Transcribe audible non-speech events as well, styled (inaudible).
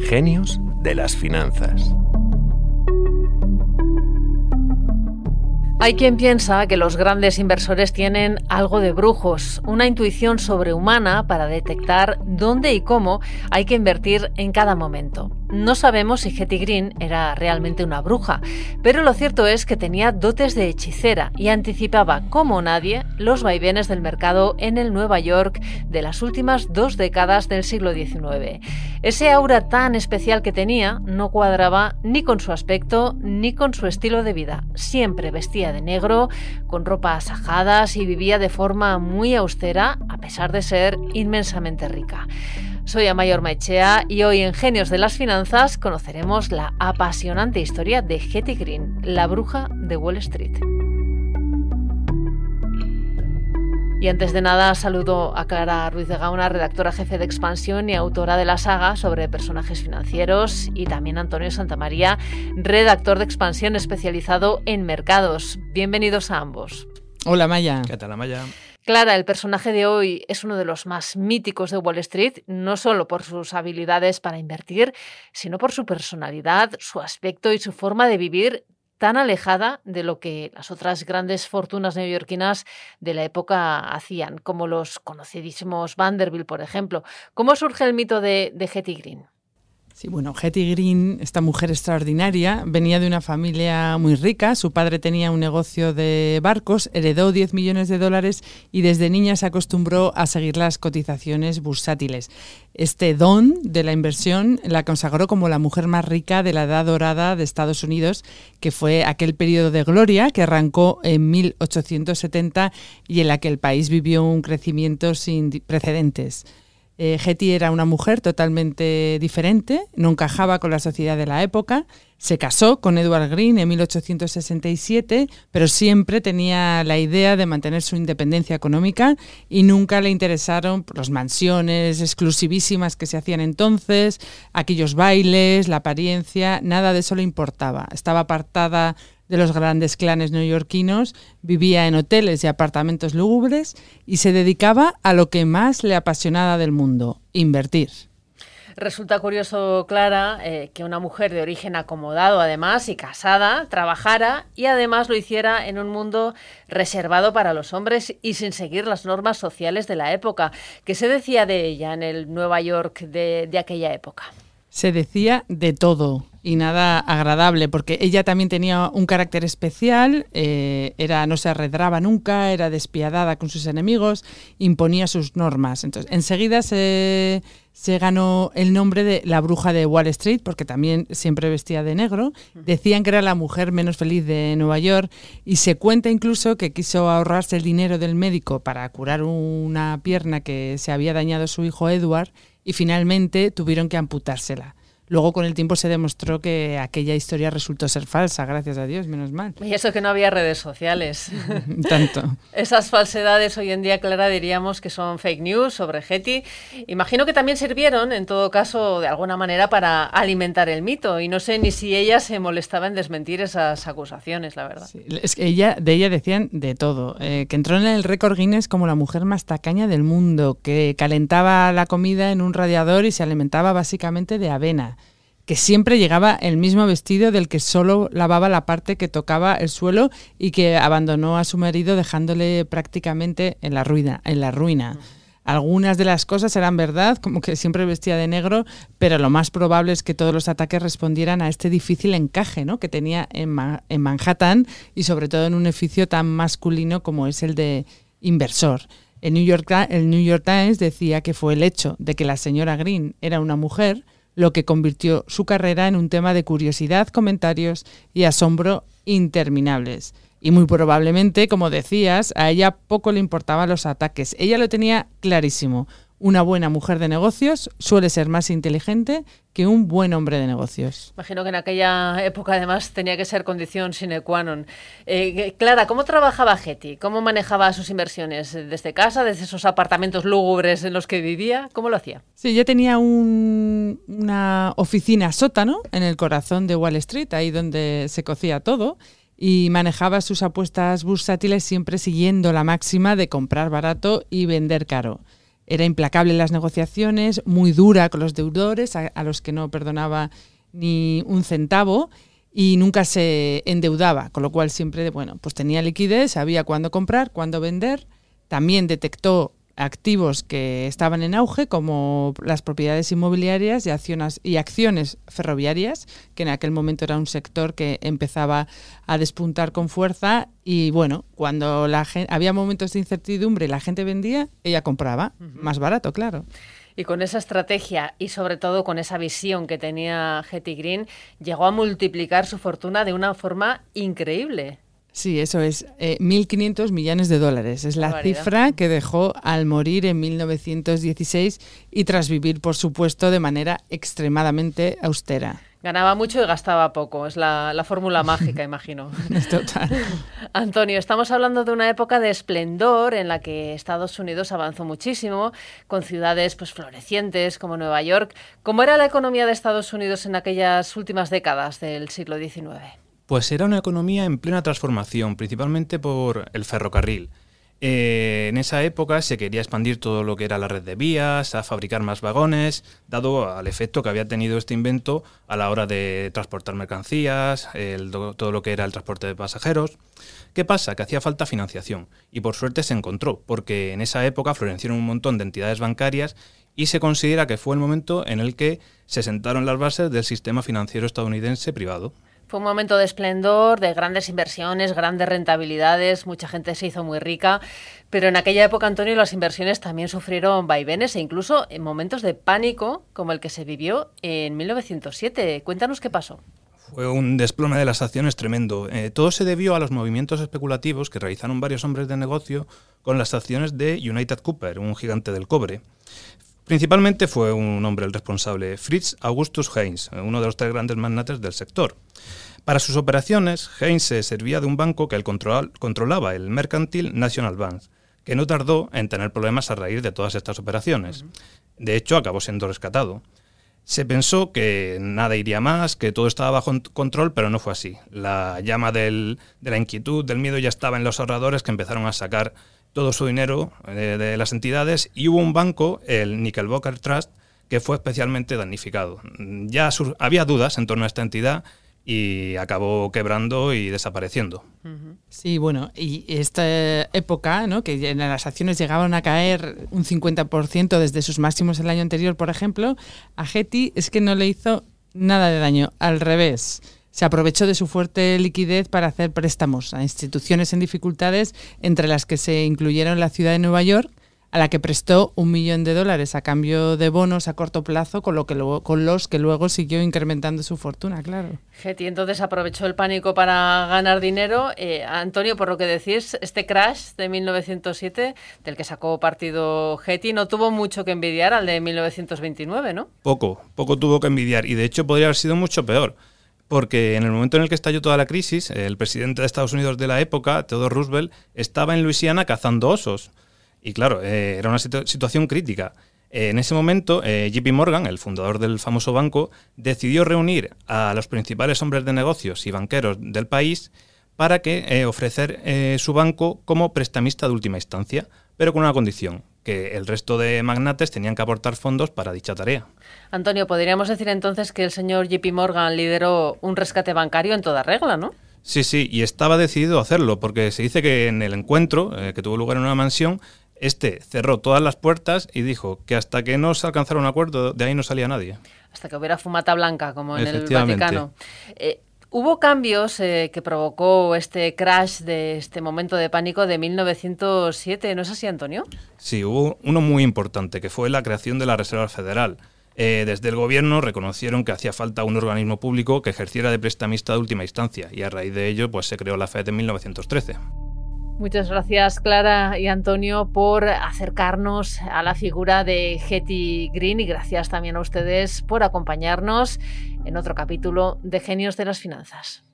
Genios de las finanzas. Hay quien piensa que los grandes inversores tienen algo de brujos, una intuición sobrehumana para detectar dónde y cómo hay que invertir en cada momento. No sabemos si Hetty Green era realmente una bruja, pero lo cierto es que tenía dotes de hechicera y anticipaba como nadie los vaivenes del mercado en el Nueva York de las últimas dos décadas del siglo XIX. Ese aura tan especial que tenía no cuadraba ni con su aspecto ni con su estilo de vida. Siempre vestía de negro, con ropas ajadas y vivía de forma muy austera a pesar de ser inmensamente rica. Soy Amayor Maichea y hoy en Genios de las Finanzas conoceremos la apasionante historia de Hetty Green, la bruja de Wall Street. Y antes de nada, saludo a Clara Ruiz de Gauna, redactora jefe de Expansión y autora de la saga sobre personajes financieros, y también a Antonio Santamaría, redactor de Expansión especializado en mercados. Bienvenidos a ambos. Hola Maya. ¿Qué tal, Maya? Clara, el personaje de hoy es uno de los más míticos de Wall Street, no solo por sus habilidades para invertir, sino por su personalidad, su aspecto y su forma de vivir tan alejada de lo que las otras grandes fortunas neoyorquinas de la época hacían, como los conocidísimos Vanderbilt, por ejemplo. ¿Cómo surge el mito de, de Hetty Green? Sí, bueno, Hetty Green, esta mujer extraordinaria, venía de una familia muy rica. Su padre tenía un negocio de barcos, heredó 10 millones de dólares y desde niña se acostumbró a seguir las cotizaciones bursátiles. Este don de la inversión la consagró como la mujer más rica de la edad dorada de Estados Unidos, que fue aquel periodo de gloria que arrancó en 1870 y en la que el país vivió un crecimiento sin precedentes. Eh, Hetty era una mujer totalmente diferente, no encajaba con la sociedad de la época, se casó con Edward Green en 1867, pero siempre tenía la idea de mantener su independencia económica y nunca le interesaron las mansiones exclusivísimas que se hacían entonces, aquellos bailes, la apariencia, nada de eso le importaba. Estaba apartada de los grandes clanes neoyorquinos, vivía en hoteles y apartamentos lúgubres y se dedicaba a lo que más le apasionaba del mundo, invertir. Resulta curioso, Clara, eh, que una mujer de origen acomodado, además, y casada, trabajara y además lo hiciera en un mundo reservado para los hombres y sin seguir las normas sociales de la época. ¿Qué se decía de ella en el Nueva York de, de aquella época? Se decía de todo y nada agradable, porque ella también tenía un carácter especial, eh, era, no se arredraba nunca, era despiadada con sus enemigos, imponía sus normas. Entonces, enseguida se, se ganó el nombre de la bruja de Wall Street, porque también siempre vestía de negro. Decían que era la mujer menos feliz de Nueva York y se cuenta incluso que quiso ahorrarse el dinero del médico para curar una pierna que se había dañado su hijo Edward y finalmente tuvieron que amputársela. Luego con el tiempo se demostró que aquella historia resultó ser falsa, gracias a Dios, menos mal. Y eso que no había redes sociales. Tanto. (laughs) Esas falsedades hoy en día, Clara, diríamos que son fake news sobre Getty. Imagino que también sirvieron, en todo caso, de alguna manera para alimentar el mito. Y no sé ni si ella se molestaba en desmentir esas acusaciones, la verdad. es que ella, de ella decían de todo. Eh, que entró en el récord Guinness como la mujer más tacaña del mundo, que calentaba la comida en un radiador y se alimentaba básicamente de avena que siempre llegaba el mismo vestido del que solo lavaba la parte que tocaba el suelo y que abandonó a su marido dejándole prácticamente en la ruina. En la ruina. Algunas de las cosas eran verdad, como que siempre vestía de negro, pero lo más probable es que todos los ataques respondieran a este difícil encaje ¿no? que tenía en, Manhattan y sobre todo en un edificio tan masculino como es el de inversor. El New, York, el New York Times decía que fue el hecho de que la señora Green era una mujer lo que convirtió su carrera en un tema de curiosidad, comentarios y asombro interminables. Y muy probablemente, como decías, a ella poco le importaban los ataques. Ella lo tenía clarísimo. Una buena mujer de negocios suele ser más inteligente que un buen hombre de negocios. Imagino que en aquella época además tenía que ser condición sine qua non. Eh, Clara, ¿cómo trabajaba Getty? ¿Cómo manejaba sus inversiones? ¿Desde casa, desde esos apartamentos lúgubres en los que vivía? ¿Cómo lo hacía? Sí, yo tenía una oficina sótano en el corazón de Wall Street, ahí donde se cocía todo y manejaba sus apuestas bursátiles siempre siguiendo la máxima de comprar barato y vender caro. Era implacable en las negociaciones, muy dura con los deudores, a, los que no perdonaba ni un centavo y nunca se endeudaba, con lo cual siempre, bueno, pues tenía liquidez, sabía cuándo comprar, cuándo vender, también detectó activos que estaban en auge, como las propiedades inmobiliarias y acciones, y acciones ferroviarias, que en aquel momento era un sector que empezaba a despuntar con fuerza. Y bueno, cuando la gente, había momentos de incertidumbre y la gente vendía, ella compraba, más barato, claro. Y con esa estrategia y sobre todo con esa visión que tenía Hetty Green, llegó a multiplicar su fortuna de una forma increíble. Sí, eso es. Eh, 1.500 millones de dólares. Es la Barbaridad. cifra que dejó al morir en 1916 y tras vivir, por supuesto, de manera extremadamente austera. Ganaba mucho y gastaba poco. Es la, la fórmula mágica, (laughs) imagino. Total. (laughs) Antonio, estamos hablando de una época de esplendor en la que Estados Unidos avanzó muchísimo, con ciudades pues florecientes como Nueva York. ¿Cómo era la economía de Estados Unidos en aquellas últimas décadas del siglo XIX? Pues era una economía en plena transformación, principalmente por el ferrocarril. Eh, en esa época se quería expandir todo lo que era la red de vías, a fabricar más vagones, dado al efecto que había tenido este invento a la hora de transportar mercancías, todo lo que era el transporte de pasajeros. ¿Qué pasa? Que hacía falta financiación y por suerte se encontró, porque en esa época florecieron un montón de entidades bancarias y se considera que fue el momento en el que se sentaron las bases del sistema financiero estadounidense privado. Fue un momento de esplendor, de grandes inversiones, grandes rentabilidades, mucha gente se hizo muy rica, pero en aquella época, Antonio, las inversiones también sufrieron vaivenes e incluso en momentos de pánico como el que se vivió en 1907. Cuéntanos qué pasó. Fue un desplome de las acciones tremendo. Eh, todo se debió a los movimientos especulativos que realizaron varios hombres de negocio con las acciones de United Cooper, un gigante del cobre. Principalmente fue un hombre el responsable, Fritz Augustus Heinz, uno de los tres grandes magnates del sector. Para sus operaciones, Heinz se servía de un banco que él control- controlaba, el Mercantile National Bank, que no tardó en tener problemas a raíz de todas estas operaciones. De hecho, acabó siendo rescatado. Se pensó que nada iría más, que todo estaba bajo control, pero no fue así. La llama del- de la inquietud, del miedo ya estaba en los ahorradores que empezaron a sacar todo su dinero eh, de las entidades y hubo un banco, el Nickelbocker Trust, que fue especialmente damnificado. Ya había dudas en torno a esta entidad y acabó quebrando y desapareciendo. Sí, bueno, y esta época, ¿no? que ya las acciones llegaban a caer un 50% desde sus máximos el año anterior, por ejemplo, a Getty es que no le hizo nada de daño, al revés. Se aprovechó de su fuerte liquidez para hacer préstamos a instituciones en dificultades, entre las que se incluyeron la ciudad de Nueva York, a la que prestó un millón de dólares a cambio de bonos a corto plazo, con, lo que luego, con los que luego siguió incrementando su fortuna, claro. Getty entonces aprovechó el pánico para ganar dinero. Eh, Antonio, por lo que decís, este crash de 1907, del que sacó partido Getty, no tuvo mucho que envidiar al de 1929, ¿no? Poco, poco tuvo que envidiar y de hecho podría haber sido mucho peor. Porque en el momento en el que estalló toda la crisis, el presidente de Estados Unidos de la época, Theodore Roosevelt, estaba en Luisiana cazando osos. Y claro, eh, era una situ- situación crítica. Eh, en ese momento, eh, JP Morgan, el fundador del famoso banco, decidió reunir a los principales hombres de negocios y banqueros del país para que ofrecer su banco como prestamista de última instancia, pero con una condición, que el resto de magnates tenían que aportar fondos para dicha tarea. Antonio, podríamos decir entonces que el señor JP Morgan lideró un rescate bancario en toda regla, ¿no? Sí, sí, y estaba decidido a hacerlo, porque se dice que en el encuentro, eh, que tuvo lugar en una mansión, este cerró todas las puertas y dijo que hasta que no se alcanzara un acuerdo, de ahí no salía nadie. Hasta que hubiera fumata blanca, como en el. Vaticano. Eh, Hubo cambios eh, que provocó este crash de este momento de pánico de 1907, ¿no es así, Antonio? Sí, hubo uno muy importante, que fue la creación de la Reserva Federal. Eh, desde el gobierno reconocieron que hacía falta un organismo público que ejerciera de prestamista de última instancia y a raíz de ello pues, se creó la FED en 1913. Muchas gracias Clara y Antonio por acercarnos a la figura de Hetty Green y gracias también a ustedes por acompañarnos en otro capítulo de Genios de las Finanzas.